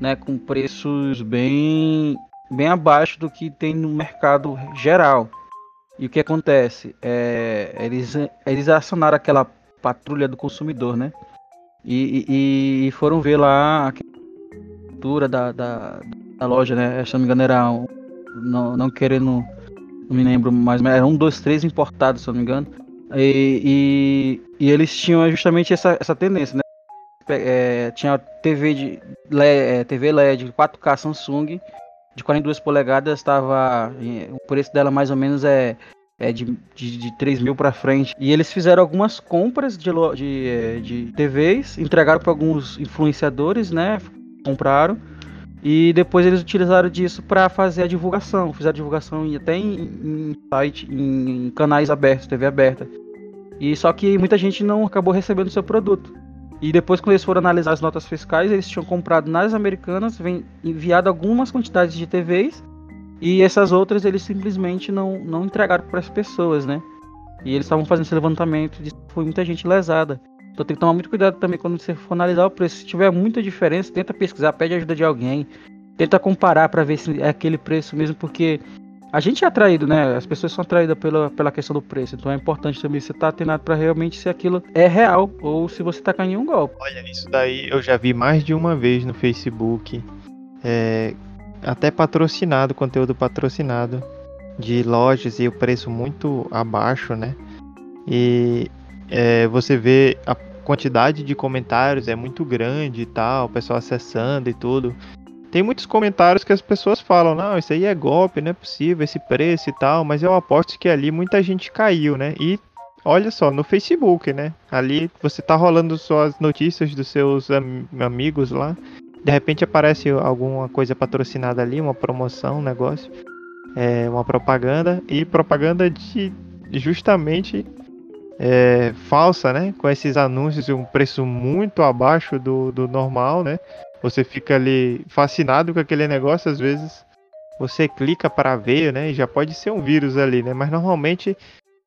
né, com preços bem bem abaixo do que tem no mercado geral. E o que acontece? É, eles, eles acionaram aquela patrulha do consumidor, né? E, e, e foram ver lá a cultura da, da, da, loja, né? Se não me engano, era um, não, não querendo, não me lembro mais, mas era um, dois, três importados, se não me engano. E, e, e eles tinham justamente essa, essa tendência, né? É, tinha TV de LED, TV LED 4K Samsung de 42 polegadas estava. O preço dela mais ou menos é, é de, de, de 3 mil para frente. E eles fizeram algumas compras de, de, é, de TVs, entregaram para alguns influenciadores, né? Compraram. E depois eles utilizaram disso para fazer a divulgação. Fizeram divulgação até em, em site, em, em canais abertos, TV aberta. E só que muita gente não acabou recebendo o seu produto. E depois, quando eles foram analisar as notas fiscais, eles tinham comprado nas americanas, enviado algumas quantidades de TVs, e essas outras eles simplesmente não, não entregaram para as pessoas, né? E eles estavam fazendo esse levantamento foi muita gente lesada. Então tem que tomar muito cuidado também quando você for analisar o preço. Se tiver muita diferença, tenta pesquisar, pede ajuda de alguém, tenta comparar para ver se é aquele preço mesmo, porque a gente é atraído, né? As pessoas são atraídas pela, pela questão do preço. Então é importante também você estar tá atenado para realmente se aquilo é real ou se você está caindo em um golpe. Olha, isso daí eu já vi mais de uma vez no Facebook. É, até patrocinado, conteúdo patrocinado de lojas e o preço muito abaixo, né? E é, você vê a quantidade de comentários é muito grande e tal, o pessoal acessando e tudo tem muitos comentários que as pessoas falam, não, isso aí é golpe, não é possível, esse preço e tal, mas eu aposto que ali muita gente caiu, né? E olha só, no Facebook, né? Ali você tá rolando suas notícias dos seus am amigos lá, de repente aparece alguma coisa patrocinada ali, uma promoção, um negócio, é, uma propaganda, e propaganda de justamente é, falsa, né? Com esses anúncios e um preço muito abaixo do, do normal, né? Você fica ali fascinado com aquele negócio, às vezes você clica para ver, né? E já pode ser um vírus ali, né? Mas normalmente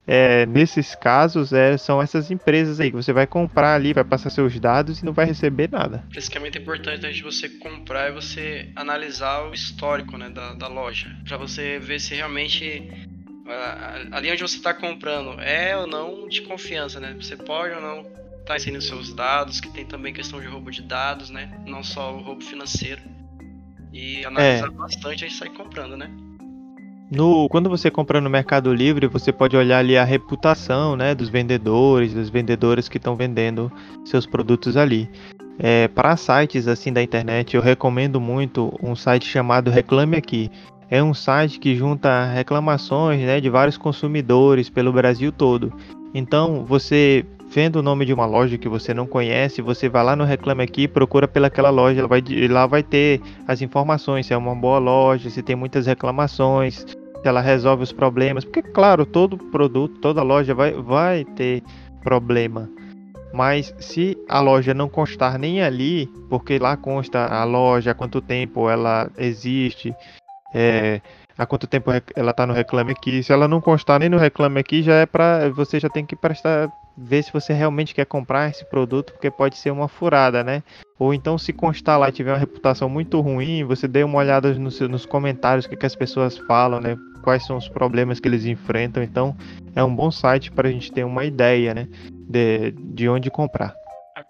é, nesses casos é, são essas empresas aí que você vai comprar ali, vai passar seus dados e não vai receber nada. Que é importante antes de você comprar e você analisar o histórico né, da, da loja, para você ver se realmente ali onde você está comprando é ou não de confiança, né? Você pode ou não tá inserindo seus dados, que tem também questão de roubo de dados, né? Não só o roubo financeiro. E analisar é. bastante antes de sair comprando, né? No, quando você compra no Mercado Livre, você pode olhar ali a reputação né, dos vendedores, dos vendedores que estão vendendo seus produtos ali. É, para sites assim da internet, eu recomendo muito um site chamado Reclame Aqui. É um site que junta reclamações né, de vários consumidores pelo Brasil todo. Então, você vendo o nome de uma loja que você não conhece, você vai lá no Reclame Aqui, procura pelaquela loja, vai, lá vai ter as informações, se é uma boa loja, se tem muitas reclamações, se ela resolve os problemas, porque claro, todo produto, toda loja vai, vai ter problema. Mas se a loja não constar nem ali, porque lá consta a loja, quanto tempo ela existe, é, há quanto tempo ela está no Reclame Aqui, se ela não constar nem no Reclame Aqui, já é para você já tem que prestar ver se você realmente quer comprar esse produto, porque pode ser uma furada, né? Ou então, se constar lá e tiver uma reputação muito ruim, você dê uma olhada nos, comentários, que, que as pessoas falam, né? Quais são os problemas que eles enfrentam. Então, é um bom site para a gente ter uma ideia, né? De, de onde comprar.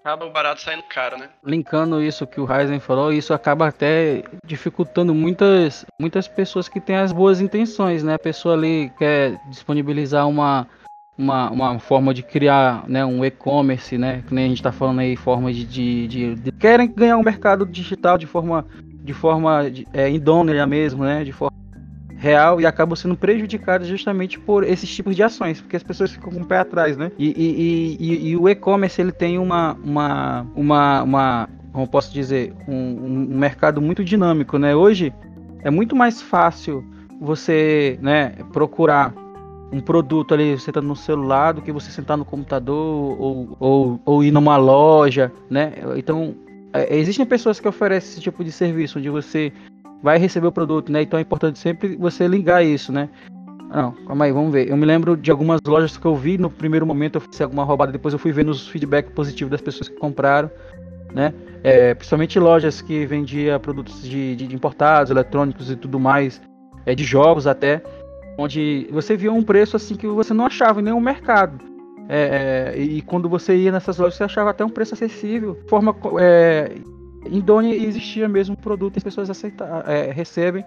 Acaba o barato saindo caro, né? linkando isso que o Ryzen falou, isso acaba até dificultando muitas, muitas pessoas que têm as boas intenções, né? A pessoa ali quer disponibilizar uma, uma, uma forma de criar né, um e-commerce, né? Que nem a gente está falando aí, forma de, de, de, de, Querem ganhar um mercado digital de forma, de forma é, mesmo, né? De forma real e acabam sendo prejudicadas justamente por esses tipos de ações, porque as pessoas ficam com o pé atrás, né? E, e, e, e o e-commerce ele tem uma, uma, uma, uma, como posso dizer, um, um mercado muito dinâmico, né? Hoje é muito mais fácil você, né, procurar um produto ali sentando no celular do que você sentar no computador ou, ou, ou ir numa loja, né? Então, é, existem pessoas que oferecem esse tipo de serviço, onde você vai receber o produto, né? Então é importante sempre você ligar isso, né? Não, calma aí, vamos ver. Eu me lembro de algumas lojas que eu vi no primeiro momento, eu fiz alguma roubada, depois eu fui vendo os feedback positivos das pessoas que compraram, né? É, principalmente lojas que vendia produtos de, de, importados, eletrônicos e tudo mais, é, de jogos até, onde você via um preço assim que você não achava em nenhum mercado. É, é, e quando você ia nessas lojas, você achava até um preço acessível, forma é, idônea e existia mesmo um produto e as pessoas aceitam, é, recebem.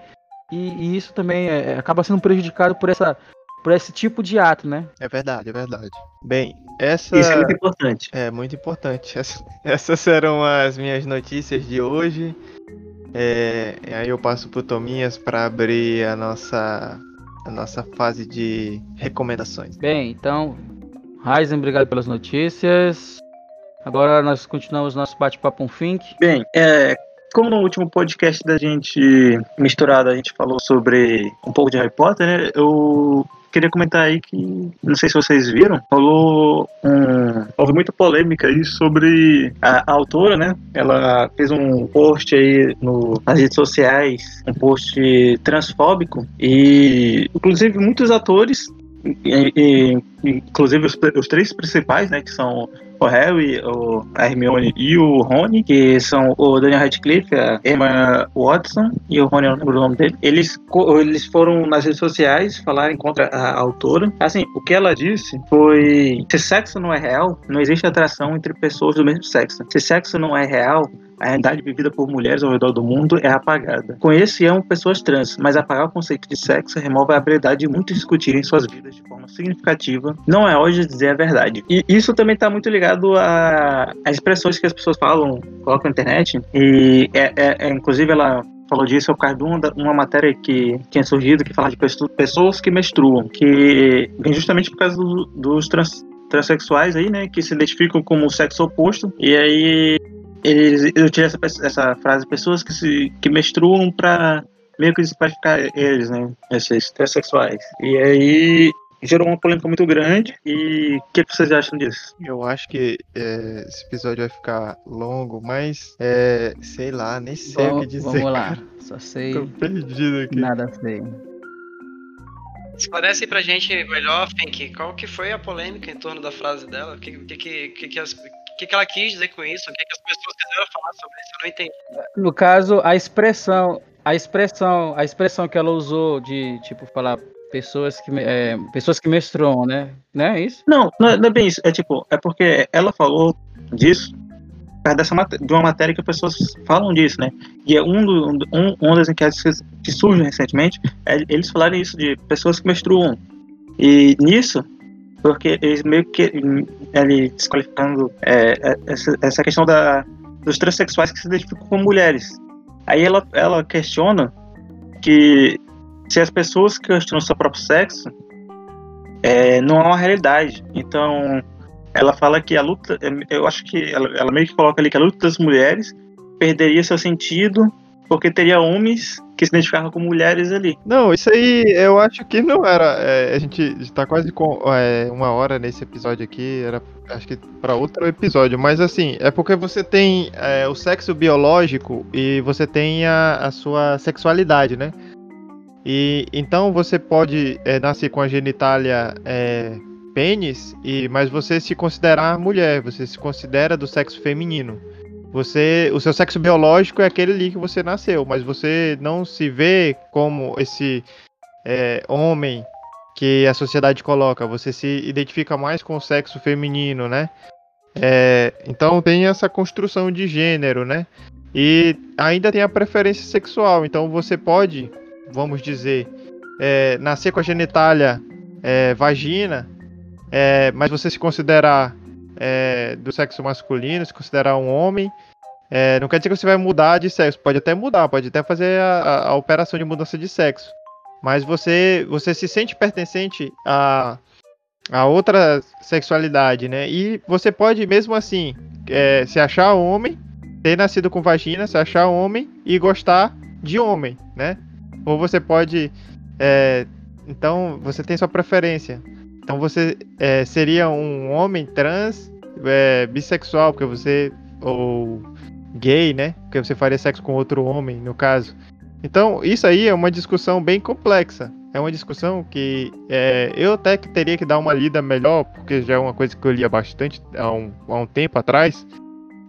E, e, isso também é, acaba sendo prejudicado por, essa, por esse tipo de ato, né? É verdade, é verdade. Bem, essa. Isso é muito importante. É muito importante. <laughs> Essa, essas eram as minhas notícias de hoje. É, aí eu passo pro Tominhas para abrir a nossa, a nossa fase de recomendações. Bem, então, Ryzen, obrigado pelas notícias. Agora nós continuamos nosso bate-papo Fink. Bem, é, como no último podcast da gente misturado a gente falou sobre um pouco de Harry Potter, né? Eu queria comentar aí que, não sei se vocês viram, falou um, houve muita polêmica aí sobre a, a, autora, né? Ela fez um post aí no, nas redes sociais, um post transfóbico e, inclusive, muitos atores e, e, inclusive os, os, três principais, né, que são o Harry, o Hermione e o Rony, que são o Daniel Radcliffe, a Emma Watson e o Rony, eu não lembro o nome dele. Eles, eles foram nas redes sociais falarem contra a autora. Assim, o que ela disse foi: se sexo não é real, não existe atração entre pessoas do mesmo sexo. Se sexo não é real, a realidade vivida por mulheres ao redor do mundo é apagada. Conheço e amo pessoas trans, mas apagar o conceito de sexo remove a habilidade de muitos discutirem suas vidas de forma significativa. Não é hoje dizer a verdade. E isso também está muito ligado às expressões que as pessoas falam, colocam na internet. E é, é, é inclusive ela falou disso por causa de uma, uma matéria que tinha surgido que fala de pessoas que menstruam, que vem justamente por causa do, dos trans, transexuais aí, né, que se identificam como sexo oposto. E aí eles utilizam essa, essa frase, pessoas que se que menstruam para meio que desqualificar eles, né? Esses transexuais. E aí gerou uma polêmica muito grande. E o que, vocês acham disso? Eu acho que é, esse episódio vai ficar longo, mas é, sei lá, nem sei Bom, o que dizer. Vamos lá, só sei. Tô perdido aqui. Nada sei. Esclarece pra gente melhor, Fink, qual que foi a polêmica em torno da frase dela? O que, que, que, que, as, o que, que ela quis dizer com isso? O que, que as pessoas quiseram falar sobre isso? Eu não entendi. No caso, a expressão, a expressão, a expressão que ela usou de tipo falar pessoas que é, pessoas que menstruam, né? Não é isso? Não, não é, não é bem isso. É tipo, é porque ela falou disso dessa de uma matéria que as pessoas falam disso, né? E é um, do, um, um das enquetes que surgem recentemente, é, eles falaram isso de pessoas que menstruam. E nisso, porque eles meio que ele desqualificando é, é, essa, essa questão da, dos transexuais que se identificam como mulheres. Aí ela, ela questiona que se as pessoas que questionam seu próprio sexo é, não é uma realidade. Então, ela fala que a luta, eu acho que ela, ela meio que coloca ali que a luta das mulheres perderia seu sentido porque teria homens que se identificavam com mulheres ali. Não, isso aí eu acho que não era. É, a gente está quase com é, uma hora nesse episódio aqui, era acho que para outro episódio, mas assim, é porque você tem é, o sexo biológico e você tem a, a sua sexualidade, né? E então você pode é, nascer com a genitália é, pênis, e, mas você se considerar mulher, você se considera do sexo feminino. Você, o seu sexo biológico é aquele ali que você nasceu, mas você não se vê como esse é, homem que a sociedade coloca. Você se identifica mais com o sexo feminino, né? É, então tem essa construção de gênero, né? E ainda tem a preferência sexual. Então você pode, vamos dizer, é, nascer com a genitália é, vagina, é, mas você se considerar é, do sexo masculino, se considerar um homem, é, não quer dizer que você vai mudar de sexo. Pode até mudar, pode até fazer a, a, operação de mudança de sexo. Mas você, você se sente pertencente a, a outra sexualidade, né? E você pode, mesmo assim, é, se achar homem, ter nascido com vagina, se achar homem e gostar de homem, né? Ou você pode. É, então, você tem sua preferência. Então, você é, seria um homem trans, é, bissexual, porque você. Ou gay, né? Porque você faria sexo com outro homem, no caso. Então, isso aí é uma discussão bem complexa é uma discussão que é, eu até que teria que dar uma lida melhor, porque já é uma coisa que eu lia bastante há um, há um tempo atrás,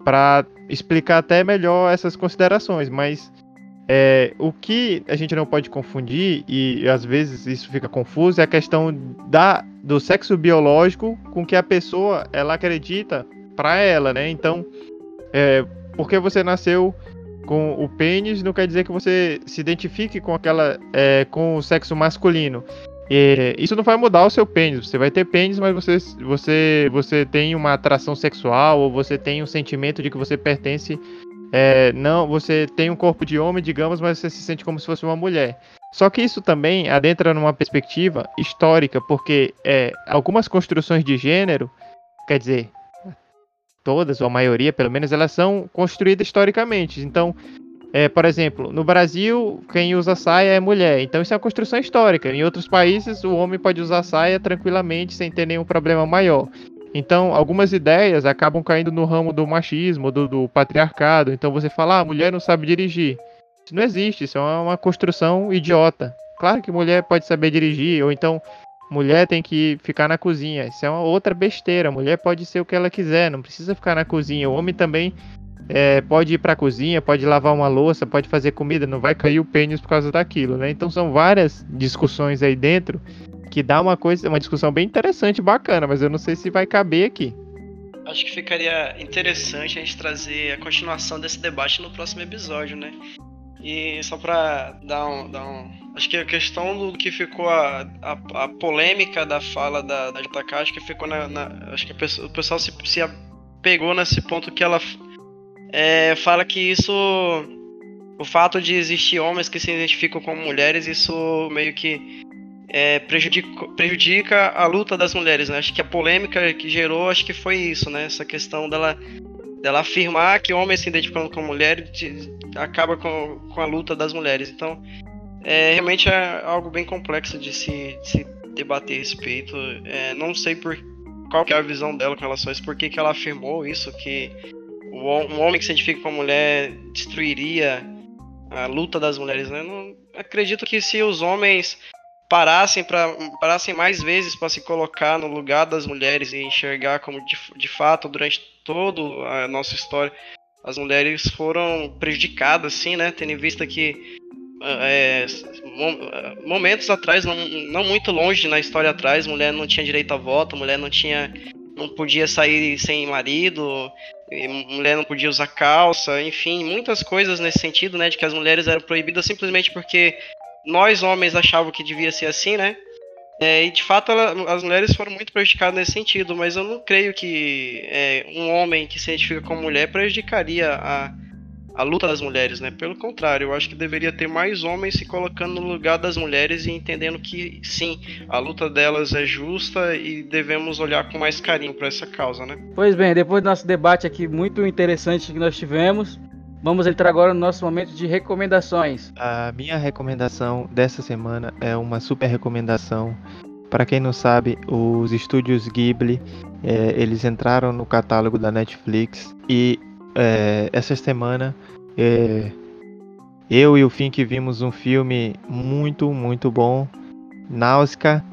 para explicar até melhor essas considerações. Mas é, o que a gente não pode confundir, e às vezes isso fica confuso, é a questão da, do sexo biológico com que a pessoa ela acredita para ela, né? Então, é, porque você nasceu com o pênis não quer dizer que você se identifique com aquela é, com o sexo masculino. E isso não vai mudar o seu pênis. Você vai ter pênis, mas você, você, você tem uma atração sexual ou você tem um sentimento de que você pertence. É, não, você tem um corpo de homem, digamos, mas você se sente como se fosse uma mulher. Só que isso também adentra numa perspectiva histórica, porque é, algumas construções de gênero, quer dizer, todas, ou a maioria pelo menos, elas são construídas historicamente. Então, é, por exemplo, no Brasil, quem usa saia é mulher. Então, isso é uma construção histórica. Em outros países, o homem pode usar saia tranquilamente, sem ter nenhum problema maior. Então, algumas ideias acabam caindo no ramo do machismo, do, do patriarcado. Então, você fala, ah, a mulher não sabe dirigir. Isso não existe, isso é uma construção idiota. Claro que mulher pode saber dirigir, ou então Mulher tem que ficar na cozinha. Isso é uma outra besteira. Mulher pode ser o que ela quiser, não precisa ficar na cozinha. O homem também é, pode ir para a cozinha, pode lavar uma louça, pode fazer comida, não vai cair o pênis por causa daquilo, né? Então são várias discussões aí dentro que dá uma coisa, uma discussão bem interessante, bacana, mas eu não sei se vai caber aqui. Acho que ficaria interessante a gente trazer a continuação desse debate no próximo episódio, né? E só para dar um, dar um Acho que a questão do que ficou a, a, a polêmica da fala da, da JK, acho que ficou na. na acho que pessoa, o pessoal se, se pegou nesse ponto que ela é, fala que isso. O fato de existir homens que se identificam como mulheres, isso meio que é, prejudica, prejudica a luta das mulheres, né? Acho que a polêmica que gerou, acho que foi isso, né? Essa questão dela, dela afirmar que homens se identificando como mulheres acaba com, com a luta das mulheres. Então, é, realmente é algo bem complexo de se, de se debater a respeito. É, não sei por qual que é a visão dela com relação a isso, por que, que ela afirmou isso, que o, um homem que se identifica com a mulher destruiria a luta das mulheres. Né? Não, acredito que se os homens parassem para parassem mais vezes para se colocar no lugar das mulheres e enxergar como de, de fato durante toda a nossa história as mulheres foram prejudicadas assim né tendo em vista que é, momentos atrás, não, não muito longe na história atrás, mulher não tinha direito a voto, mulher não tinha. não podia sair sem marido, mulher não podia usar calça, enfim, muitas coisas nesse sentido, né? De que as mulheres eram proibidas simplesmente porque nós homens achavam que devia ser assim, né? É, e de fato ela, as mulheres foram muito prejudicadas nesse sentido, mas eu não creio que é, um homem que se identifica como mulher prejudicaria a a luta das mulheres, né? Pelo contrário, eu acho que deveria ter mais homens se colocando no lugar das mulheres e entendendo que sim, a luta delas é justa e devemos olhar com mais carinho para essa causa, né? Pois bem, depois do nosso debate aqui muito interessante que nós tivemos, vamos entrar agora no nosso momento de recomendações. A minha recomendação dessa semana é uma super recomendação. Para quem não sabe, os estúdios Ghibli, é, eles entraram no catálogo da Netflix e é, essa semana é, eu e o Fink vimos um filme muito, muito bom, Náusea,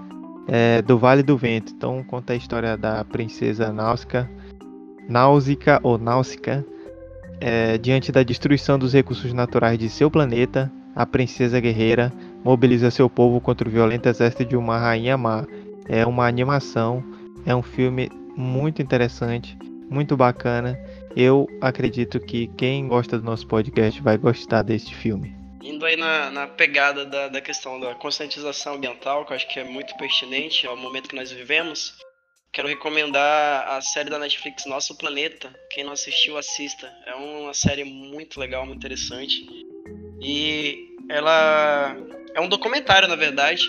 é, do Vale do Vento. Então conta a história da princesa Náusea, Náusica ou Náusica. É, diante da destruição dos recursos naturais de seu planeta, a princesa guerreira mobiliza seu povo contra o violento exército de uma rainha má. É uma animação, é um filme muito interessante muito bacana. Eu acredito que quem gosta do nosso podcast vai gostar deste filme. Indo aí na, na pegada da, da questão da conscientização ambiental, que eu acho que é muito pertinente ao momento que nós vivemos, quero recomendar a série da Netflix Nosso Planeta. Quem não assistiu, assista. É uma série muito legal, muito interessante. E ela é um documentário, na verdade,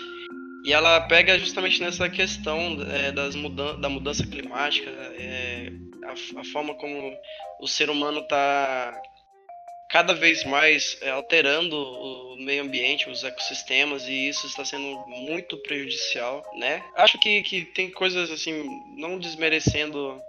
e ela pega justamente nessa questão é, das mudan da mudança climática, é, a, a, forma como o ser humano está cada vez mais é, alterando o meio ambiente, os ecossistemas, e isso está sendo muito prejudicial, né? Acho que, que tem coisas assim, não desmerecendo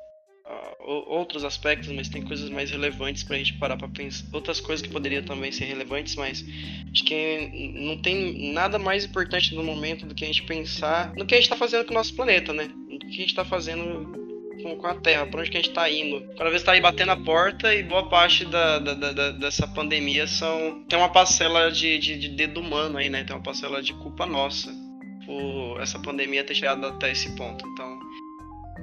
outros aspectos, mas tem coisas mais relevantes para a gente parar para pensar. Outras coisas que poderiam também ser relevantes, mas acho que não tem nada mais importante no momento do que a gente pensar no que a gente está fazendo com o nosso planeta, né? No que a gente está fazendo com, a Terra, para onde que a gente está indo. Cada vez está aí batendo a porta e boa parte da, da, da, dessa pandemia são tem uma parcela de, de, de dedo humano aí, né? Tem uma parcela de culpa nossa por essa pandemia ter chegado até esse ponto. Então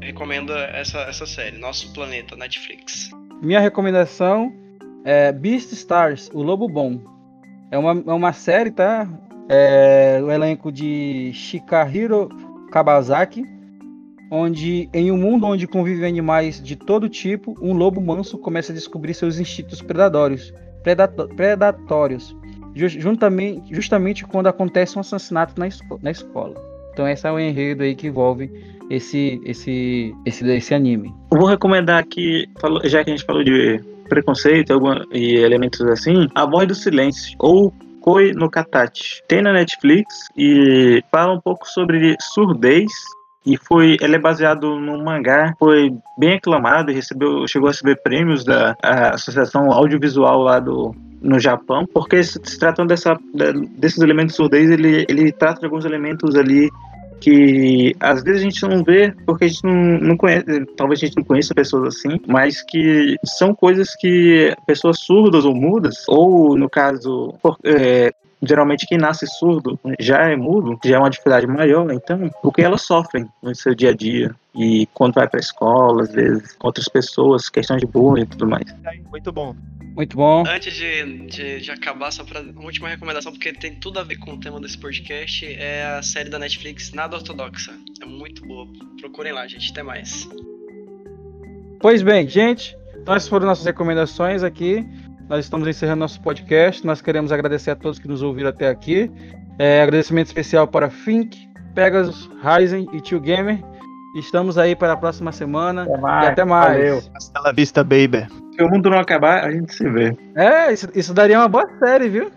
recomendo essa, essa série, Nosso Planeta, Netflix. Minha recomendação é Beast Stars, O Lobo Bom. É uma, é uma série, tá? É o elenco de Shikahiro Kabazaki, onde em um mundo onde convivem animais de todo tipo, um lobo manso começa a descobrir seus instintos predatórios, predatórios, justamente, quando acontece um assassinato na, esco na escola. Então esse é o enredo aí que envolve esse, esse, esse, esse anime. Eu vou recomendar aqui, já que a gente falou de preconceito e elementos assim, A Voz do Silêncio, ou Koi no Katachi. Tem na Netflix e fala um pouco sobre surdez e foi ele é baseado num mangá foi bem aclamado e recebeu chegou a receber prêmios da associação audiovisual lá do no Japão porque se, se tratam dessa desses elementos surdez ele ele trata de alguns elementos ali que às vezes a gente não vê porque a gente não, não conhece, talvez a gente não conheça pessoas assim, mas que são coisas que pessoas surdas ou mudas, ou no caso, é, geralmente quem nasce surdo já é mudo, já é uma dificuldade maior, então o que elas sofrem no seu dia a dia e quando vai para a escola, às vezes, com outras pessoas, questões de bullying e tudo mais. Muito bom. Muito bom. Antes de, de, de acabar, só para uma última recomendação, porque tem tudo a ver com o tema desse podcast, é a série da Netflix Nada Ortodoxa. É muito boa. Procurem lá, gente. Até mais. Pois bem, gente, essas foram nossas recomendações aqui. Nós estamos encerrando nosso podcast. Nós queremos agradecer a todos que nos ouviram até aqui. É, agradecimento especial para Fink, Pegasus, Ryzen e Tio Gamer. Estamos aí para a próxima semana. Até mais. E até mais. Valeu. Hasta la vista, baby. Se o mundo não acabar, a gente se vê. É, isso, isso daria uma boa série, viu?